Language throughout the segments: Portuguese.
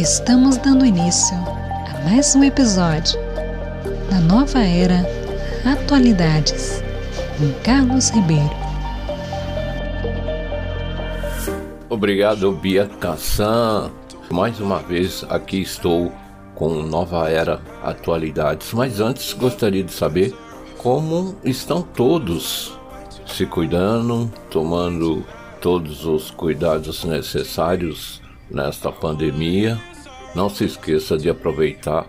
Estamos dando início a mais um episódio da nova era Atualidades com Carlos Ribeiro. Obrigado, Bia Cassan. Mais uma vez aqui estou com Nova Era Atualidades. Mas antes gostaria de saber como estão todos se cuidando, tomando todos os cuidados necessários nesta pandemia. Não se esqueça de aproveitar,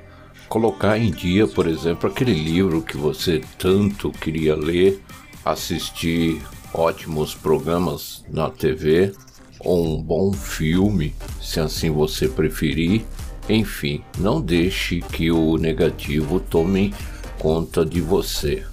colocar em dia, por exemplo, aquele livro que você tanto queria ler, assistir ótimos programas na TV ou um bom filme, se assim você preferir. Enfim, não deixe que o negativo tome conta de você.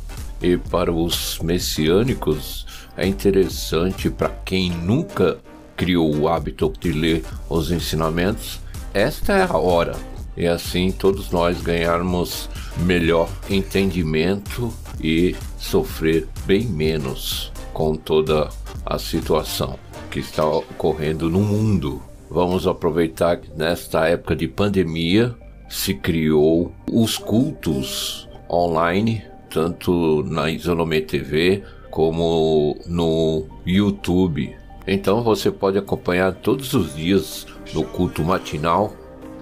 E para os messiânicos, é interessante para quem nunca criou o hábito de ler os ensinamentos, esta é a hora. E assim todos nós ganharmos melhor entendimento e sofrer bem menos com toda a situação que está ocorrendo no mundo. Vamos aproveitar que nesta época de pandemia se criou os cultos online, tanto na Isolome TV como no YouTube. Então você pode acompanhar todos os dias no culto matinal,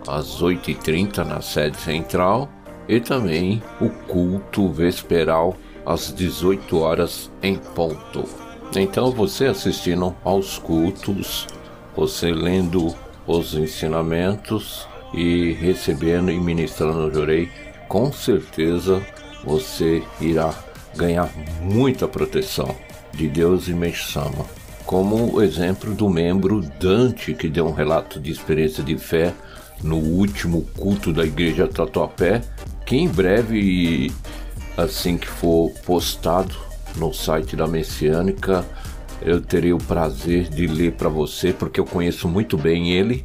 às 8h30 na sede central, e também o culto vesperal às 18 horas em ponto. Então você assistindo aos cultos, você lendo os ensinamentos e recebendo e ministrando o Jorei, com certeza você irá ganhar muita proteção de Deus e Meshama. Como o exemplo do membro Dante, que deu um relato de experiência de fé no último culto da igreja Tatuapé, que em breve, assim que for postado no site da Messiânica, eu terei o prazer de ler para você, porque eu conheço muito bem ele.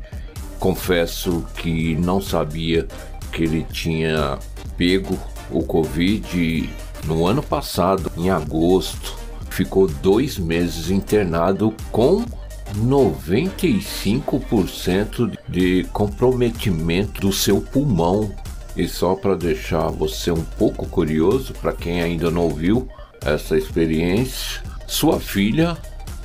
Confesso que não sabia que ele tinha pego o Covid no ano passado, em agosto, ficou dois meses internado com 95% de comprometimento do seu pulmão. E só para deixar você um pouco curioso, para quem ainda não ouviu essa experiência, sua filha,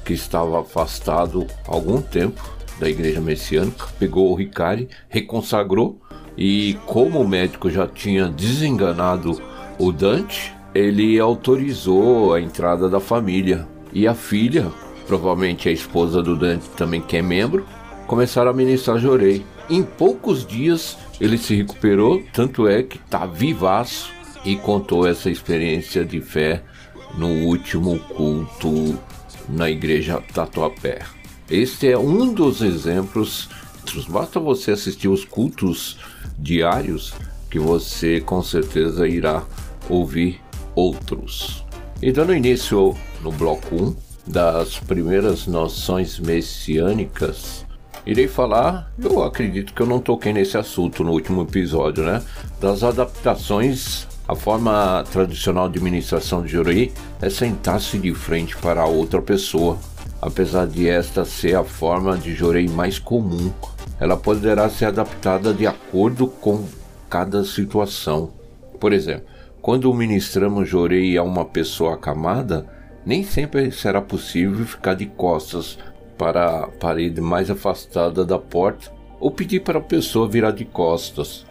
que estava afastado há algum tempo da igreja messiânica, pegou o Ricari, reconsagrou e como o médico já tinha desenganado o Dante, ele autorizou a entrada da família. E a filha, provavelmente a esposa do Dante também que é membro, começaram a ministrar Jorei. Em poucos dias ele se recuperou, tanto é que está vivaço e contou essa experiência de fé no último culto na igreja Tatuapé. Este é um dos exemplos. Basta você assistir os cultos diários que você com certeza irá ouvir outros. E dando início no bloco 1 das primeiras noções messiânicas, irei falar, eu acredito que eu não toquei nesse assunto no último episódio, né? Das adaptações a forma tradicional de ministração de Jorei é sentar-se de frente para a outra pessoa. Apesar de esta ser a forma de Jorei mais comum, ela poderá ser adaptada de acordo com cada situação. Por exemplo, quando ministramos Jorei a uma pessoa acamada, nem sempre será possível ficar de costas para a parede mais afastada da porta ou pedir para a pessoa virar de costas.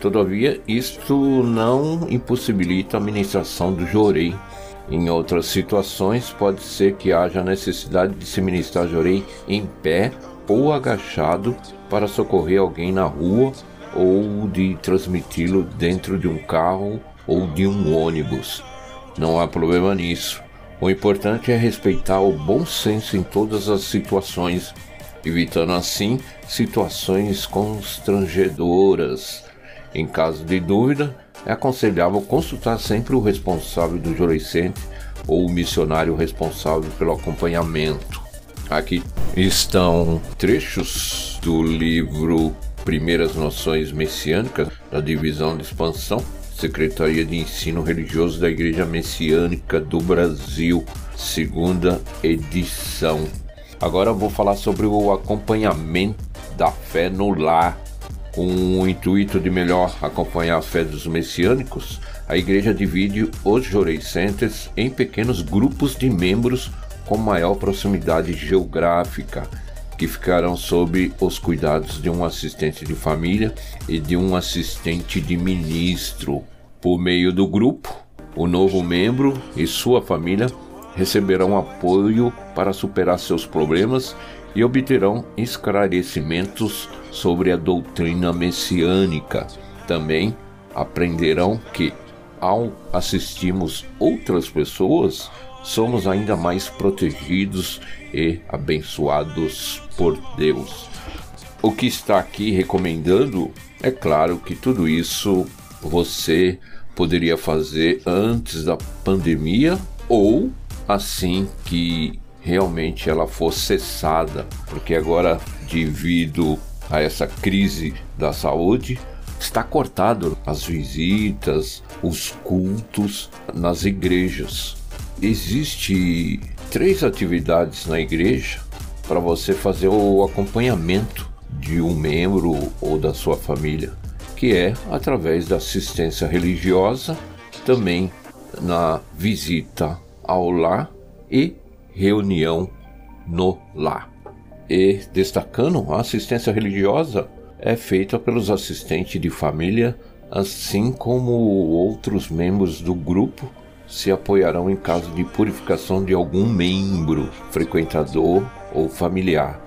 Todavia, isto não impossibilita a administração do jorei. Em outras situações, pode ser que haja necessidade de se ministrar jorei em pé ou agachado para socorrer alguém na rua ou de transmiti-lo dentro de um carro ou de um ônibus. Não há problema nisso. O importante é respeitar o bom senso em todas as situações, evitando assim situações constrangedoras em caso de dúvida, é aconselhável consultar sempre o responsável do Joricente ou o missionário responsável pelo acompanhamento. Aqui estão trechos do livro Primeiras Noções Messiânicas, da Divisão de Expansão, Secretaria de Ensino Religioso da Igreja Messiânica do Brasil, segunda edição. Agora vou falar sobre o acompanhamento da fé no lar Com o intuito de melhor acompanhar a fé dos messiânicos, a igreja divide os Jorei Centers em pequenos grupos de membros com maior proximidade geográfica, que ficarão sob os cuidados de um assistente de família e de um assistente de ministro. Por meio do grupo, o novo membro e sua família receberão apoio para superar seus problemas e obterão esclarecimentos sobre a doutrina messiânica. Também aprenderão que, ao assistirmos outras pessoas, somos ainda mais protegidos e abençoados por Deus. O que está aqui recomendando é claro que tudo isso você poderia fazer antes da pandemia ou assim que realmente ela for cessada, porque agora, devido a essa crise da saúde, está cortado as visitas, os cultos nas igrejas. Existe três atividades na igreja para você fazer o acompanhamento de um membro ou da sua família, que é através da assistência religiosa, também na visita ao lar e reunião no lar. E destacando, a assistência religiosa é feita pelos assistentes de família, assim como outros membros do grupo se apoiarão em caso de purificação de algum membro, frequentador ou familiar.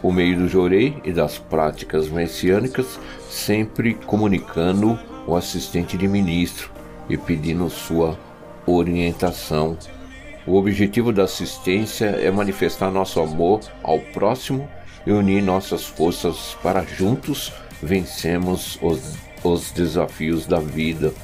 Por meio do jorei e das práticas messiânicas, sempre comunicando o assistente de ministro e pedindo sua orientação o objetivo da assistência é manifestar nosso amor ao próximo e unir nossas forças para juntos vencermos os, os desafios da vida.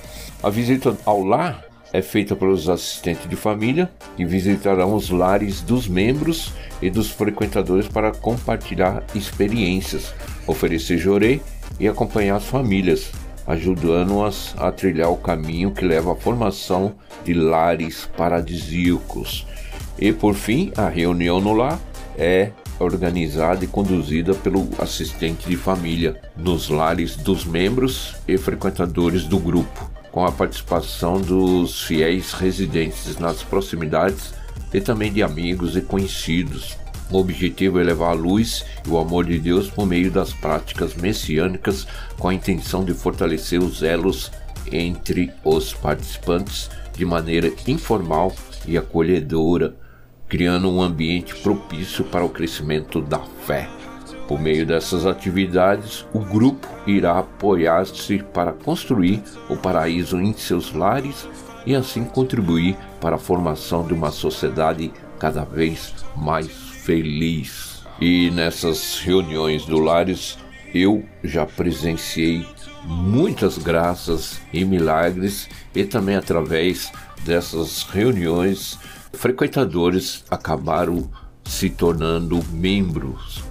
A visita ao lar é feita pelos assistentes de família que visitarão os lares dos membros e dos frequentadores para compartilhar experiências, oferecer jorei e acompanhar as famílias, ajudando-as a trilhar o caminho que leva à formação de lares paradisíacos. E por fim, a reunião no lar é organizada e conduzida pelo assistente de família nos lares dos membros e frequentadores do grupo, com a participação dos fiéis residentes nas proximidades e também de amigos e conhecidos. O objetivo é levar a luz e o amor de Deus por meio das práticas messiânicas, com a intenção de fortalecer os elos entre os participantes de maneira informal e acolhedora, criando um ambiente propício para o crescimento da fé. Por meio dessas atividades, o grupo irá apoiar-se para construir o paraíso em seus lares e assim contribuir para a formação de uma sociedade cada vez mais feliz. E nessas reuniões do Lares eu já presenciei muitas graças e milagres e também através dessas reuniões frequentadores acabaram se tornando membros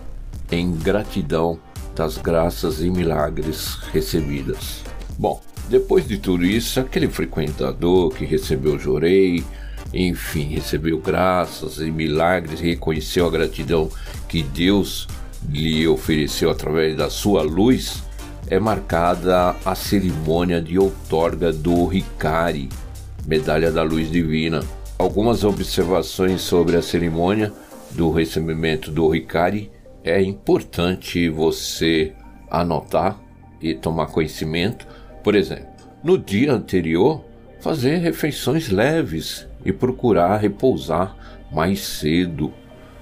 em gratidão das graças e milagres recebidas. Bom, depois de tudo isso, aquele frequentador que recebeu jorei, enfim, recebeu graças e milagres, reconheceu a gratidão que Deus lhe ofereceu através da sua luz, é marcada a cerimônia de outorga do Ricari, Medalha da Luz Divina. Algumas observações sobre a cerimônia do recebimento do Ricari é importante você anotar e tomar conhecimento. Por exemplo, no dia anterior, fazer refeições leves e procurar repousar mais cedo,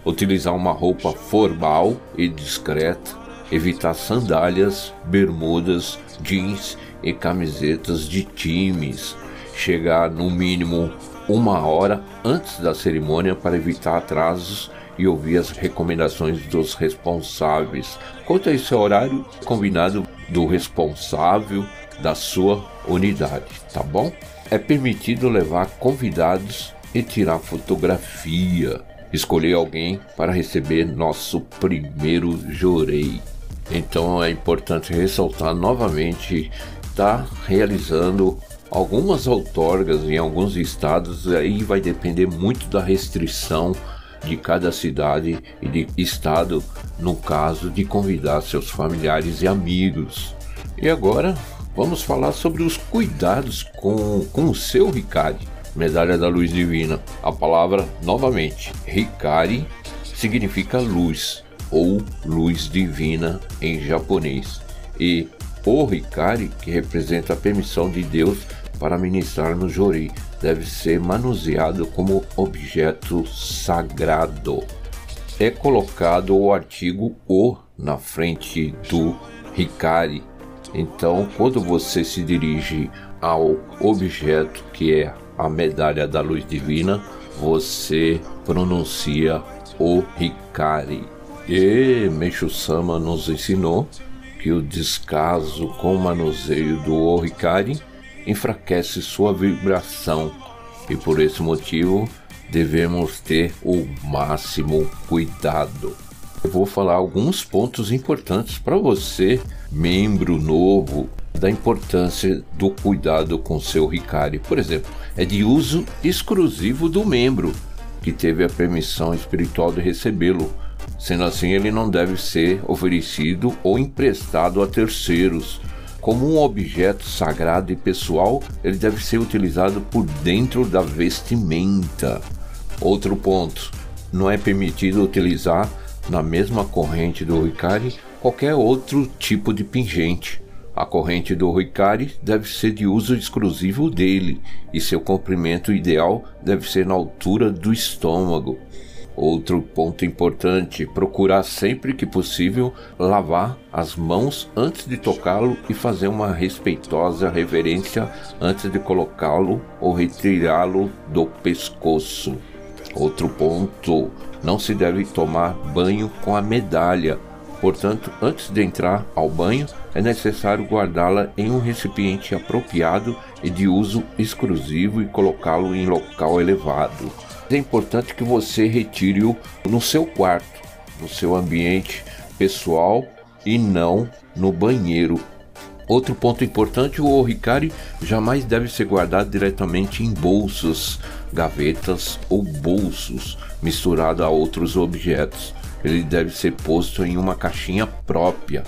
utilizar uma roupa formal e discreta, evitar sandálias, bermudas, jeans e camisetas de times, chegar no mínimo uma hora antes da cerimônia para evitar atrasos e ouvir as recomendações dos responsáveis. Quanto a esse horário combinado do responsável da sua unidade, tá bom? é permitido levar convidados e tirar fotografia. Escolher alguém para receber nosso primeiro jorei. Então é importante ressaltar novamente, está realizando algumas outorgas em alguns estados, aí vai depender muito da restrição de cada cidade e de estado, no caso de convidar seus familiares e amigos. E agora vamos falar sobre os cuidados com, com o seu Ricari, medalha da luz divina. A palavra, novamente, Ricari significa luz ou luz divina em japonês. E o Ricari, que representa a permissão de Deus para ministrar no Jori, deve ser manuseado como objeto sagrado. É colocado o artigo O na frente do Ricari. Então, quando você se dirige ao objeto que é a medalha da luz divina, você pronuncia o Ricari. E Meixo Sama nos ensinou que o descaso com o manuseio do Oricari enfraquece sua vibração e por esse motivo devemos ter o máximo cuidado. Eu vou falar alguns pontos importantes para você, membro novo, da importância do cuidado com seu Ricari. Por exemplo, é de uso exclusivo do membro que teve a permissão espiritual de recebê-lo. Sendo assim, ele não deve ser oferecido ou emprestado a terceiros. Como um objeto sagrado e pessoal, ele deve ser utilizado por dentro da vestimenta. Outro ponto: não é permitido utilizar na mesma corrente do Ricari qualquer outro tipo de pingente. A corrente do Ricari deve ser de uso exclusivo dele e seu comprimento ideal deve ser na altura do estômago. Outro ponto importante: procurar sempre que possível lavar as mãos antes de tocá-lo e fazer uma respeitosa reverência antes de colocá-lo ou retirá-lo do pescoço. Outro ponto: não se deve tomar banho com a medalha. Portanto, antes de entrar ao banho, é necessário guardá-la em um recipiente apropriado e de uso exclusivo e colocá-lo em local elevado. É importante que você retire-o no seu quarto, no seu ambiente pessoal e não no banheiro. Outro ponto importante, o Oricari jamais deve ser guardado diretamente em bolsas, gavetas ou bolsos, misturado a outros objetos. Ele deve ser posto em uma caixinha própria,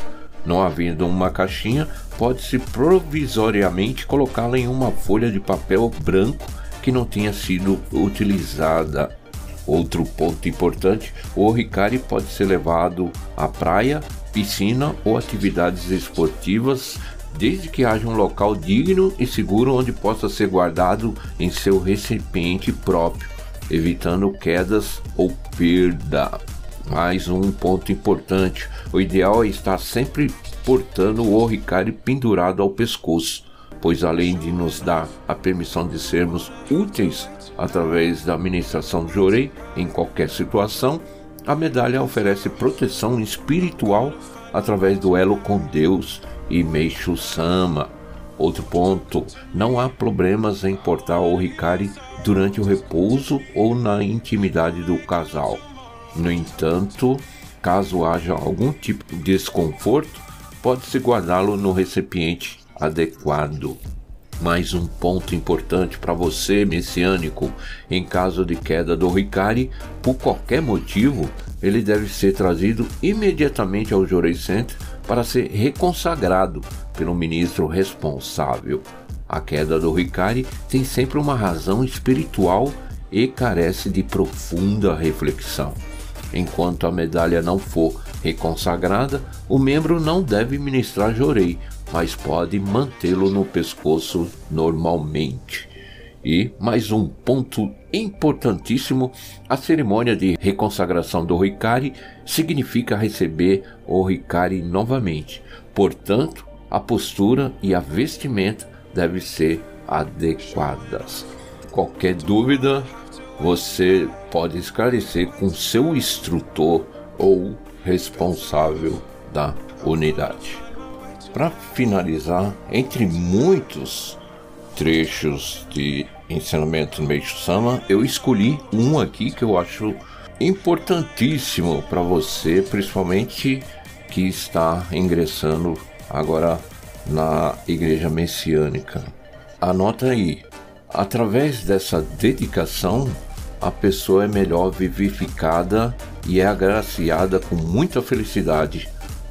não havendo uma caixinha, pode-se provisoriamente colocá-la em uma folha de papel branco que não tenha sido utilizada. Outro ponto importante: o oricari pode ser levado à praia, piscina ou atividades esportivas, desde que haja um local digno e seguro onde possa ser guardado em seu recipiente próprio, evitando quedas ou perda. Mais um ponto importante: o ideal é estar sempre portando o oricário pendurado ao pescoço, pois além de nos dar a permissão de sermos úteis através da administração do jorei em qualquer situação, a medalha oferece proteção espiritual através do elo com Deus e Meixo Sama. Outro ponto: não há problemas em portar o Ricari durante o repouso ou na intimidade do casal. No entanto, caso haja algum tipo de desconforto, pode-se guardá-lo no recipiente adequado. Mais um ponto importante para você, messiânico: em caso de queda do Ricari, por qualquer motivo, ele deve ser trazido imediatamente ao Jorei Center para ser reconsagrado pelo ministro responsável. A queda do Ricari tem sempre uma razão espiritual e carece de profunda reflexão. Enquanto a medalha não for reconsagrada, o membro não deve ministrar jorei, mas pode mantê-lo no pescoço normalmente. E mais um ponto importantíssimo: a cerimônia de reconsagração do Ricari significa receber o Ricari novamente. Portanto, a postura e a vestimenta devem ser adequadas. Qualquer dúvida, você pode esclarecer com seu instrutor ou responsável da unidade. Para finalizar, entre muitos trechos de ensinamento Meixo Sama, eu escolhi um aqui que eu acho importantíssimo para você, principalmente que está ingressando agora na igreja messiânica. Anota aí, através dessa dedicação a pessoa é melhor vivificada e é agraciada com muita felicidade.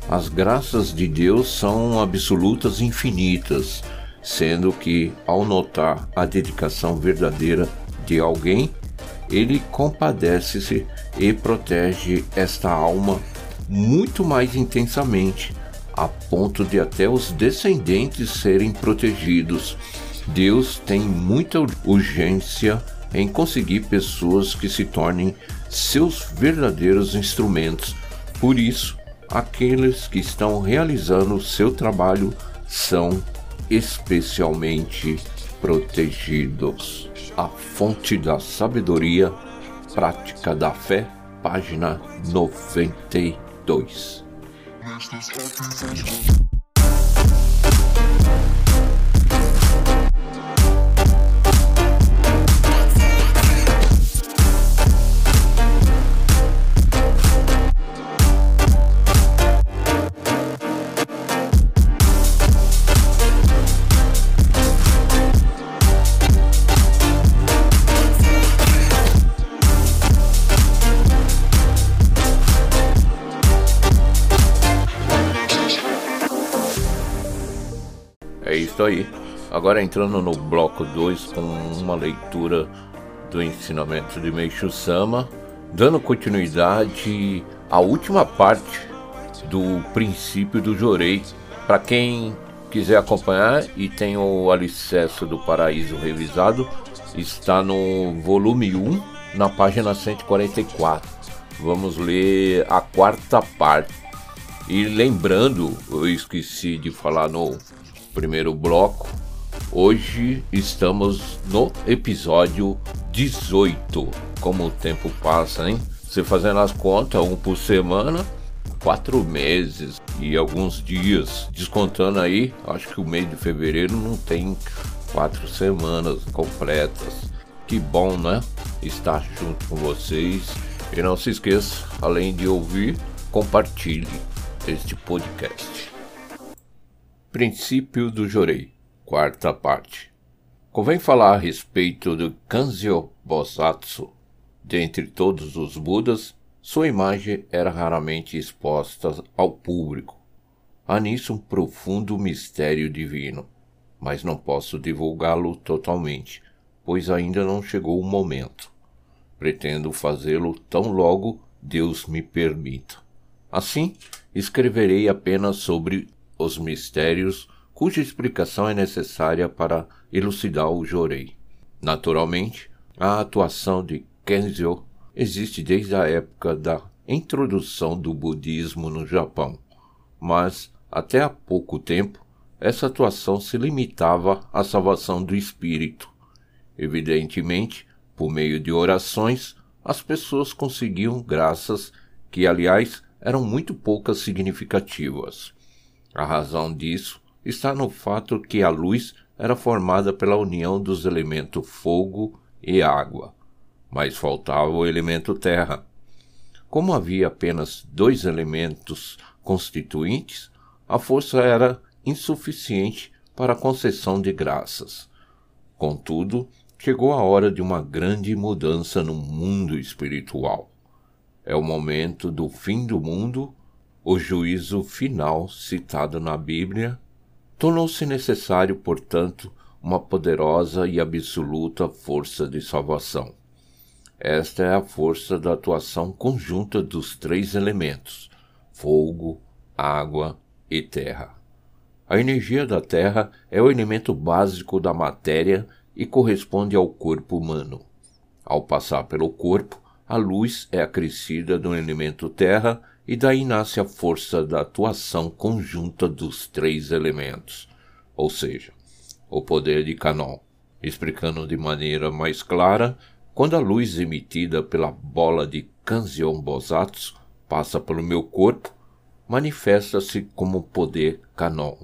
As graças de Deus são absolutas e infinitas, sendo que, ao notar a dedicação verdadeira de alguém, ele compadece-se e protege esta alma muito mais intensamente, a ponto de até os descendentes serem protegidos. Deus tem muita urgência em conseguir pessoas que se tornem seus verdadeiros instrumentos. Por isso, aqueles que estão realizando o seu trabalho são especialmente protegidos. A fonte da sabedoria, prática da fé, página 92. Aí. Agora entrando no bloco 2 com uma leitura do ensinamento de Meishu Sama, dando continuidade à última parte do princípio do Jorei. Para quem quiser acompanhar e tem o Alicerce do Paraíso revisado, está no volume 1, na página 144. Vamos ler a quarta parte. E lembrando, eu esqueci de falar no primeiro bloco. Hoje estamos no episódio 18. Como o tempo passa, hein? Você fazendo as contas, um por semana, quatro meses e alguns dias. Descontando aí, acho que o mês de fevereiro não tem quatro semanas completas. Que bom, né? Estar junto com vocês. E não se esqueça, além de ouvir, compartilhe este podcast. Princípio do Jorei, quarta parte. Convém falar a respeito do Kanzyo Bosatsu. Dentre todos os Budas, sua imagem era raramente exposta ao público. Há nisso um profundo mistério divino, mas não posso divulgá-lo totalmente, pois ainda não chegou o momento. Pretendo fazê-lo tão logo Deus me permita. Assim, escreverei apenas sobre os mistérios cuja explicação é necessária para elucidar o Jorei. Naturalmente, a atuação de Kenzio existe desde a época da introdução do budismo no Japão, mas até há pouco tempo essa atuação se limitava à salvação do espírito. Evidentemente, por meio de orações, as pessoas conseguiam graças que, aliás, eram muito poucas significativas. A razão disso está no fato que a luz era formada pela união dos elementos fogo e água, mas faltava o elemento terra. Como havia apenas dois elementos constituintes, a força era insuficiente para a concessão de graças. Contudo, chegou a hora de uma grande mudança no mundo espiritual. É o momento do fim do mundo o juízo final citado na Bíblia, tornou-se necessário, portanto, uma poderosa e absoluta força de salvação. Esta é a força da atuação conjunta dos três elementos: fogo, água e terra. A energia da terra é o elemento básico da matéria e corresponde ao corpo humano. Ao passar pelo corpo, a luz é acrescida do elemento terra e daí nasce a força da atuação conjunta dos três elementos, ou seja, o poder de Canon. Explicando de maneira mais clara, quando a luz emitida pela bola de Kanzion Bosatsu passa pelo meu corpo, manifesta-se como poder Canon,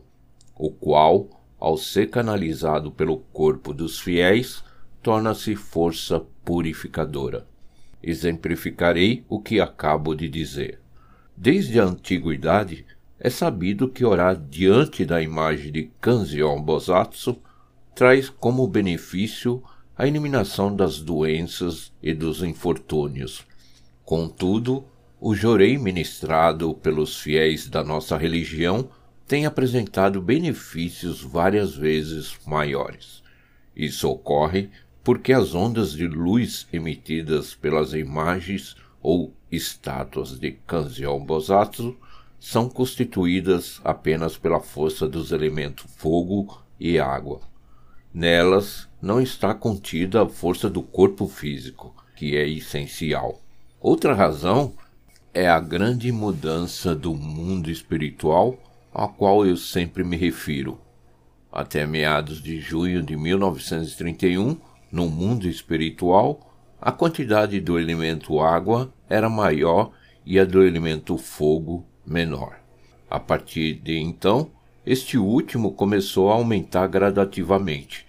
o qual, ao ser canalizado pelo corpo dos fiéis, torna-se força purificadora. Exemplificarei o que acabo de dizer. Desde a antiguidade, é sabido que orar diante da imagem de Kanzeon Bosatsu traz como benefício a eliminação das doenças e dos infortúnios. Contudo, o jorei ministrado pelos fiéis da nossa religião tem apresentado benefícios várias vezes maiores. Isso ocorre porque as ondas de luz emitidas pelas imagens ou estátuas de Kanzeon Bosatsu são constituídas apenas pela força dos elementos fogo e água. Nelas não está contida a força do corpo físico, que é essencial. Outra razão é a grande mudança do mundo espiritual a qual eu sempre me refiro. Até meados de junho de 1931, no mundo espiritual, a quantidade do elemento água era maior e a do elemento fogo menor. A partir de então, este último começou a aumentar gradativamente,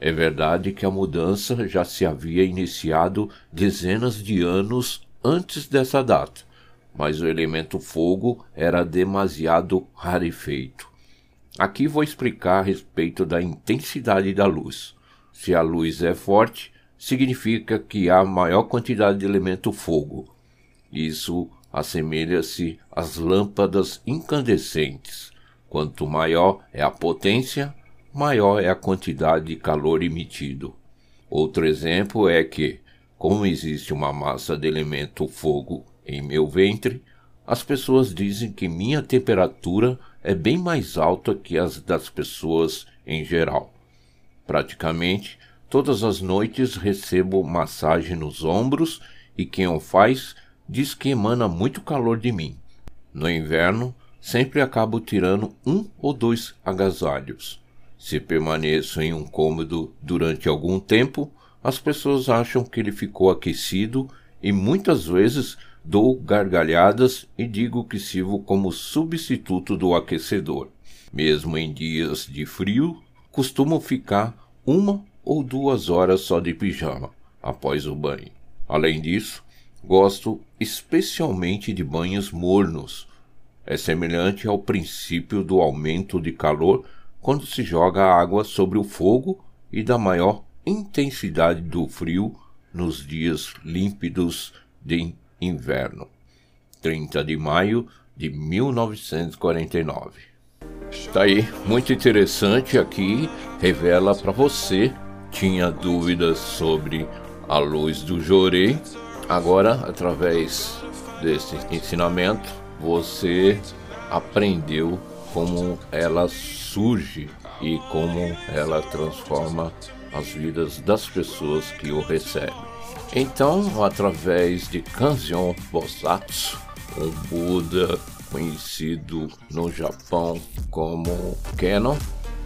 é verdade que a mudança já se havia iniciado dezenas de anos antes dessa data, mas o elemento fogo era demasiado rarefeito. Aqui vou explicar a respeito da intensidade da luz. Se a luz é forte, significa que há maior quantidade de elemento fogo. Isso assemelha-se às lâmpadas incandescentes. Quanto maior é a potência, maior é a quantidade de calor emitido. Outro exemplo é que, como existe uma massa de elemento fogo em meu ventre, as pessoas dizem que minha temperatura é bem mais alta que as das pessoas em geral. Praticamente todas as noites recebo massagem nos ombros e quem o faz diz que emana muito calor de mim. No inverno, sempre acabo tirando um ou dois agasalhos. Se permaneço em um cômodo durante algum tempo, as pessoas acham que ele ficou aquecido e muitas vezes dou gargalhadas e digo que sirvo como substituto do aquecedor. Mesmo em dias de frio, costumo ficar uma ou duas horas só de pijama após o banho. Além disso, gosto especialmente de banhos mornos. É semelhante ao princípio do aumento de calor quando se joga água sobre o fogo e da maior intensidade do frio nos dias límpidos de inverno. 30 de maio de 1949. Está aí, muito interessante aqui, revela para você tinha dúvidas sobre a luz do Jorei. Agora, através desse ensinamento, você aprendeu como ela surge e como ela transforma as vidas das pessoas que o recebem. Então, através de Kanzeon Bosatsu, um Buda conhecido no Japão como Kenon,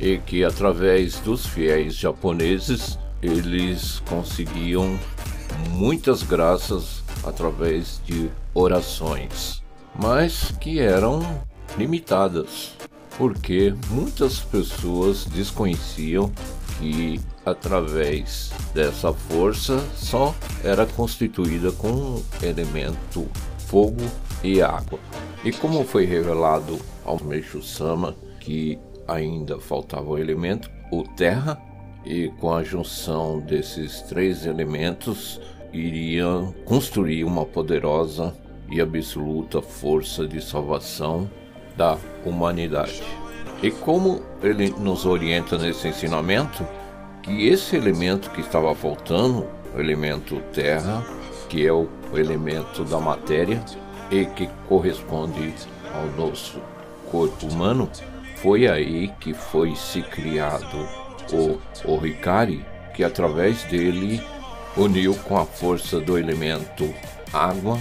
e que através dos fiéis japoneses eles conseguiam muitas graças através de orações, mas que eram limitadas, porque muitas pessoas desconheciam que através dessa força só era constituída com elemento fogo e água. E como foi revelado ao Meixo Sama que ainda faltava o elemento, o terra, e com a junção desses três elementos iriam construir uma poderosa e absoluta força de salvação da humanidade. E como ele nos orienta nesse ensinamento, que esse elemento que estava faltando, o elemento terra, que é o elemento da matéria e que corresponde ao nosso corpo humano, foi aí que foi se criado o Orikari, que através dele uniu com a força do elemento água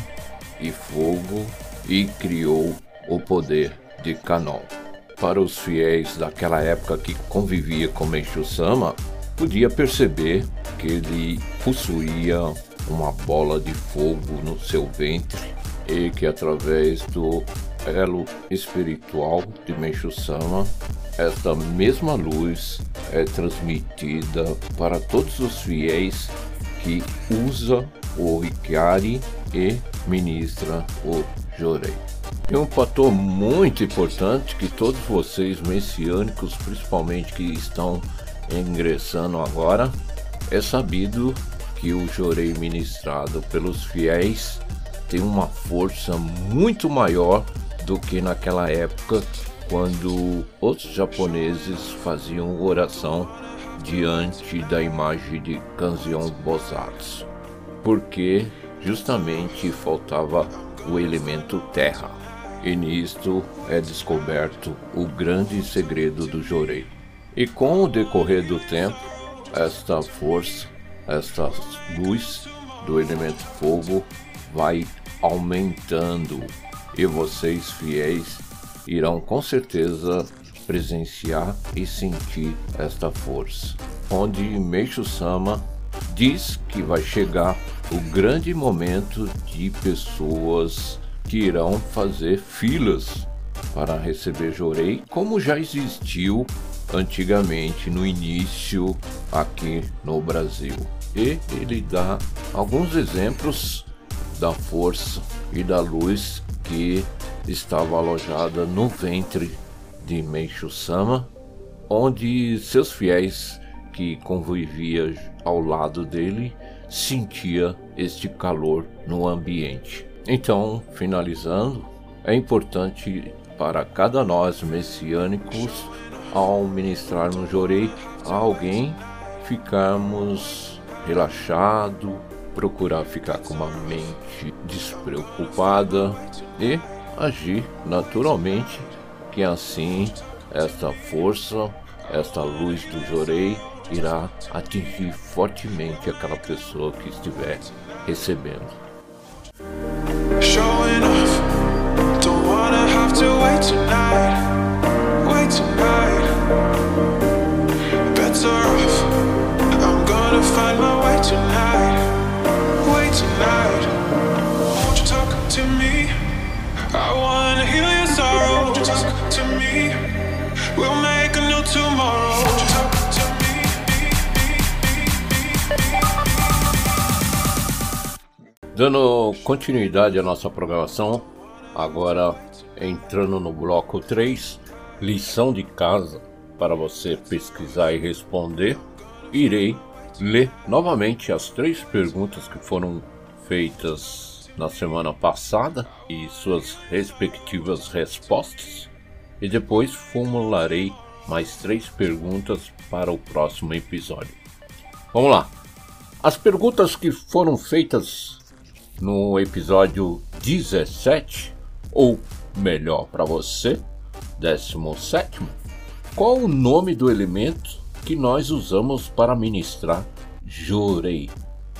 e fogo e criou o poder de Kanon. Para os fiéis daquela época que convivia com Meishu Sama, podia perceber que ele possuía uma bola de fogo no seu ventre e que através do elo espiritual de Meishu Sama, esta mesma luz é transmitida para todos os fiéis que usa o Rikari e ministra o Jorei. E um fator muito importante que todos vocês messiânicos, principalmente que estão ingressando agora, É sabido que o jorei ministrado pelos fiéis tem uma força muito maior do que naquela época quando os japoneses faziam oração diante da imagem de Kanzeon Bosatsu, porque justamente faltava o elemento terra. E nisto é descoberto o grande segredo do Jorei. E com o decorrer do tempo, esta força, esta luz do elemento fogo vai aumentando e vocês fiéis irão com certeza presenciar e sentir esta força. Onde Meixo Sama diz que vai chegar o grande momento de pessoas que irão fazer filas para receber Jorei, como já existiu antigamente no início aqui no Brasil. E ele dá alguns exemplos da força e da luz que estava alojada no ventre de Meishu Sama, onde seus fiéis que convivia ao lado dele sentia este calor no ambiente. Então, finalizando, é importante para cada nós messiânicos ao ministrarmos Jorei a alguém ficarmos relaxado, procurar ficar com uma mente despreocupada e agir naturalmente, que assim esta força, esta luz do Jorei irá atingir fortemente aquela pessoa que estiver recebendo. Showing don't wanna have to wait tonight, Dando continuidade à nossa programação, agora entrando no bloco 3, lição de casa para você pesquisar e responder, irei ler novamente as três perguntas que foram feitas na semana passada e suas respectivas respostas, e depois formularei mais três perguntas para o próximo episódio. Vamos lá! As perguntas que foram feitas no episódio 17, ou melhor para você, 17, qual o nome do elemento que nós usamos para ministrar Jorei,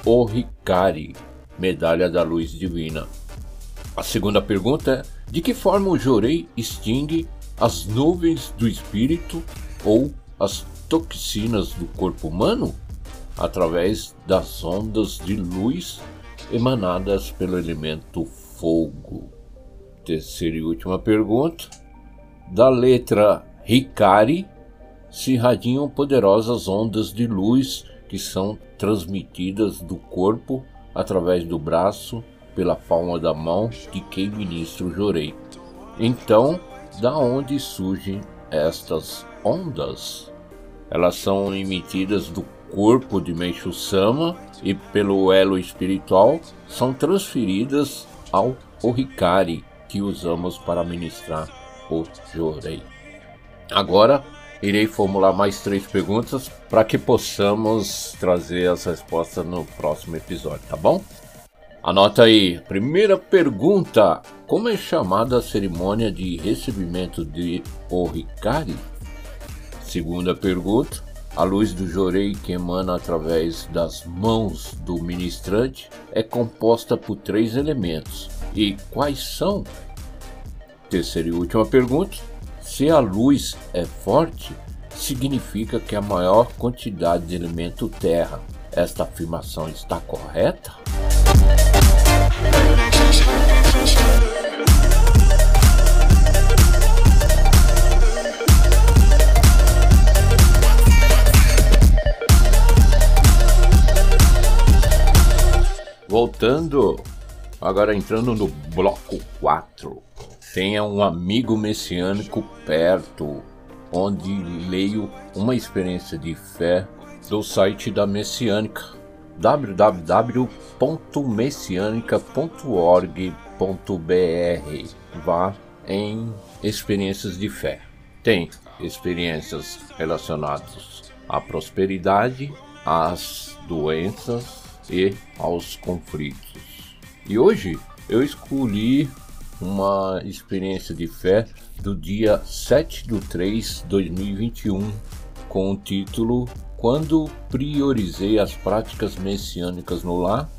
ou Ricari, medalha da luz divina? A segunda pergunta é: de que forma o Jorei extingue as nuvens do espírito ou as toxinas do corpo humano? Através das ondas de luz emanadas pelo elemento fogo. Terceira e última pergunta. Da letra Hikari se irradiam poderosas ondas de luz que são transmitidas do corpo através do braço pela palma da mão de quem ministra o jorei. Então, da onde surgem estas ondas? Elas são emitidas do corpo de Meishu Sama e pelo elo espiritual são transferidas ao Orikari que usamos para ministrar o Jorei. Agora irei formular mais três perguntas para que possamos trazer as respostas no próximo episódio, tá bom? Anota aí. Primeira pergunta: Como é chamada a cerimônia de recebimento de Orikari? Segunda pergunta: a luz do jorei que emana através das mãos do ministrante é composta por três elementos. E quais são? Terceira e última pergunta: se a luz é forte, significa que a maior quantidade de elemento terra. Esta afirmação está correta? Voltando, agora entrando no bloco 4. Tenha um amigo messiânico perto, onde leio uma experiência de fé do site da Messiânica www.messianica.org.br. Vá em experiências de fé. Tem experiências relacionadas à prosperidade, às doenças e aos conflitos. E hoje eu escolhi uma experiência de fé do dia 7 de 3 de 2021 com o título Quando priorizei as práticas messiânicas no lar,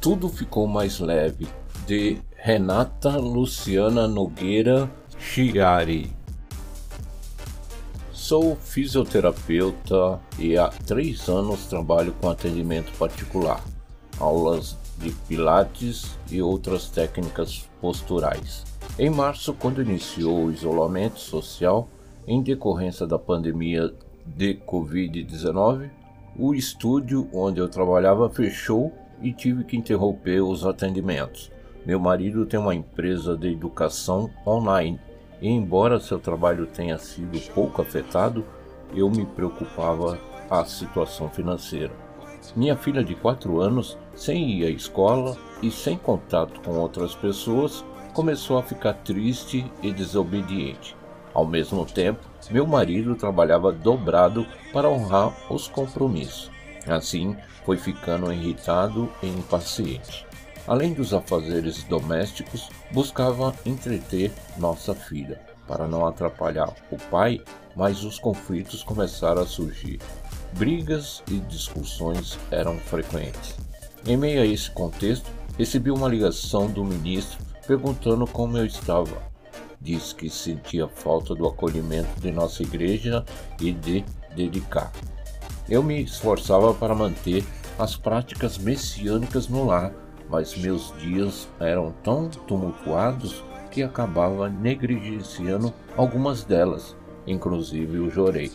tudo ficou mais leve, de Renata Luciana Nogueira Chiari. Sou fisioterapeuta e há três anos trabalho com atendimento particular, aulas de pilates e outras técnicas posturais. Em março, quando iniciou o isolamento social em decorrência da pandemia de Covid-19, o estúdio onde eu trabalhava fechou e tive que interromper os atendimentos. Meu marido tem uma empresa de educação online e, embora seu trabalho tenha sido pouco afetado, eu me preocupava a situação financeira. Minha filha de 4 anos, sem ir à escola e sem contato com outras pessoas, começou a ficar triste e desobediente. Ao mesmo tempo, meu marido trabalhava dobrado para honrar os compromissos. Assim, foi ficando irritado e impaciente. Além dos afazeres domésticos, buscava entreter nossa filha, para não atrapalhar o pai, mas os conflitos começaram a surgir. Brigas e discussões eram frequentes. Em meio a esse contexto, recebi uma ligação do ministro perguntando como eu estava. Disse que sentia falta do acolhimento de nossa igreja e de dedicar. Eu me esforçava para manter as práticas messiânicas no lar, mas meus dias eram tão tumultuados que acabava negligenciando algumas delas, inclusive o jorei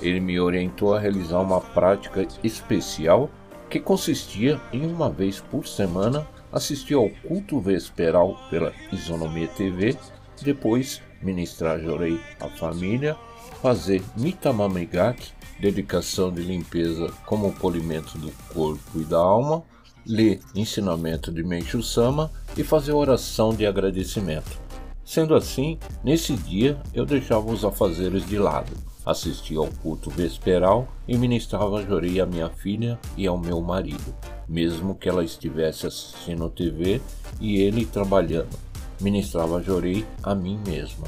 ele me orientou a realizar uma prática especial que consistia em uma vez por semana assistir ao culto vesperal pela Isonomia TV, depois ministrar jorei à família, fazer mitamamigak, dedicação de limpeza como polimento do corpo e da alma, ler ensinamento de Meishu Sama e fazer oração de agradecimento. Sendo assim, nesse dia eu deixava os afazeres de lado assistia ao culto vesperal e ministrava jorei à minha filha e ao meu marido, mesmo que ela estivesse assistindo TV e ele trabalhando. Ministrava jorei a mim mesma.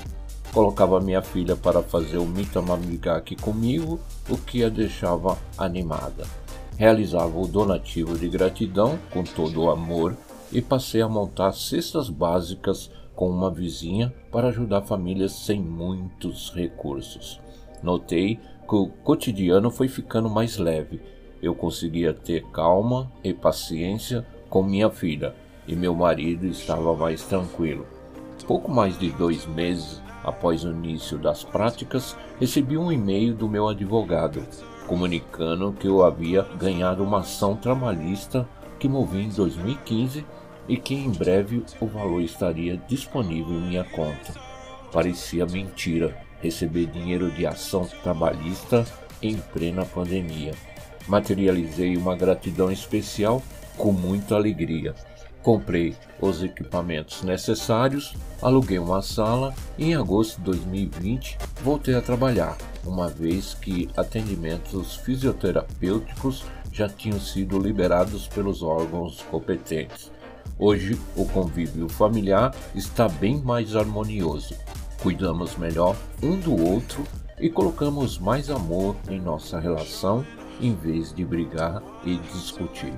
Colocava minha filha para fazer o mitamamigaki comigo, o que a deixava animada. Realizava o donativo de gratidão com todo o amor e passei a montar cestas básicas com uma vizinha para ajudar famílias sem muitos recursos. Notei que o cotidiano foi ficando mais leve. Eu conseguia ter calma e paciência com minha filha e meu marido estava mais tranquilo. Pouco mais de dois meses após o início das práticas, recebi um e-mail do meu advogado comunicando que eu havia ganhado uma ação trabalhista que movi em 2015 e que em breve o valor estaria disponível em minha conta. Parecia mentira, receber dinheiro de ação trabalhista em plena pandemia. Materializei uma gratidão especial com muita alegria. Comprei os equipamentos necessários, aluguei uma sala e em agosto de 2020 voltei a trabalhar, uma vez que atendimentos fisioterapêuticos já tinham sido liberados pelos órgãos competentes. Hoje, o convívio familiar está bem mais harmonioso cuidamos melhor um do outro e colocamos mais amor em nossa relação em vez de brigar e discutir.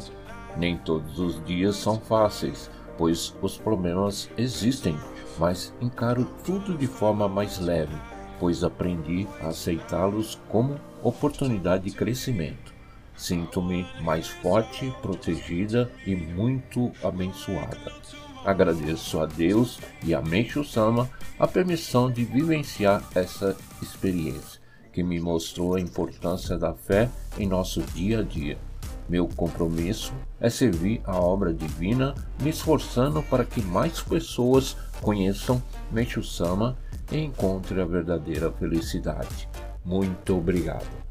Nem todos os dias são fáceis, pois os problemas existem, mas encaro tudo de forma mais leve, pois aprendi a aceitá-los como oportunidade de crescimento. Sinto-me mais forte, protegida e muito abençoada. Agradeço a Deus e a Meishu Sama a permissão de vivenciar essa experiência, que me mostrou a importância da fé em nosso dia a dia. Meu compromisso é servir a obra divina, me esforçando para que mais pessoas conheçam Meishu Sama e encontrem a verdadeira felicidade. Muito obrigado.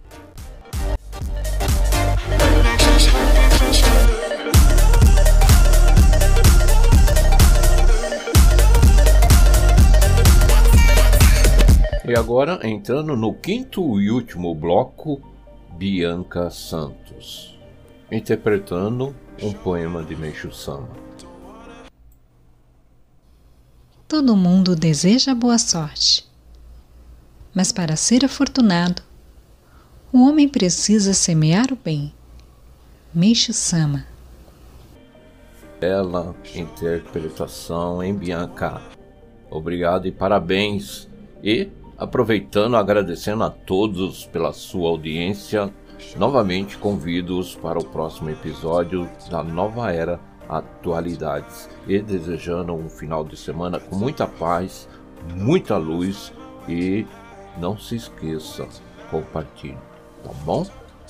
E agora, entrando no quinto e último bloco, Bianca Santos, interpretando um poema de Meixo Sama. Todo mundo deseja boa sorte, mas para ser afortunado, o homem precisa semear o bem. Meixo Sama. Bela interpretação em Bianca. Obrigado e parabéns. E aproveitando, agradecendo a todos pela sua audiência, novamente convido-os para o próximo episódio da Nova Era Atualidades e desejando um final de semana com muita paz, muita luz e não se esqueça, compartilhe, tá bom?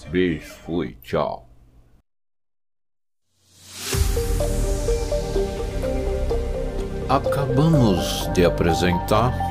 Beijo, fui, tchau. Acabamos de apresentar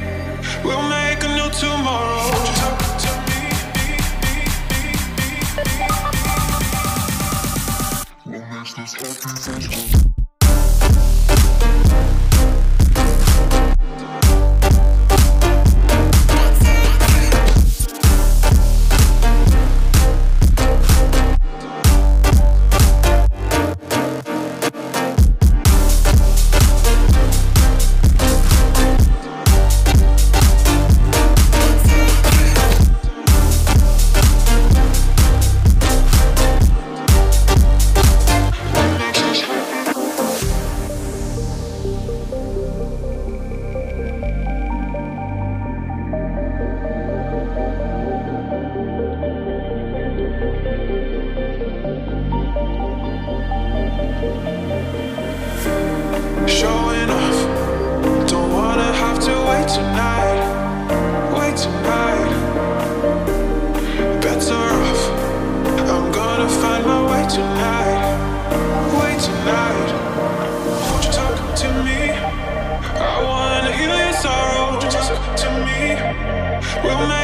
We'll make a new tomorrow. Talk to me? We'll make this I wanna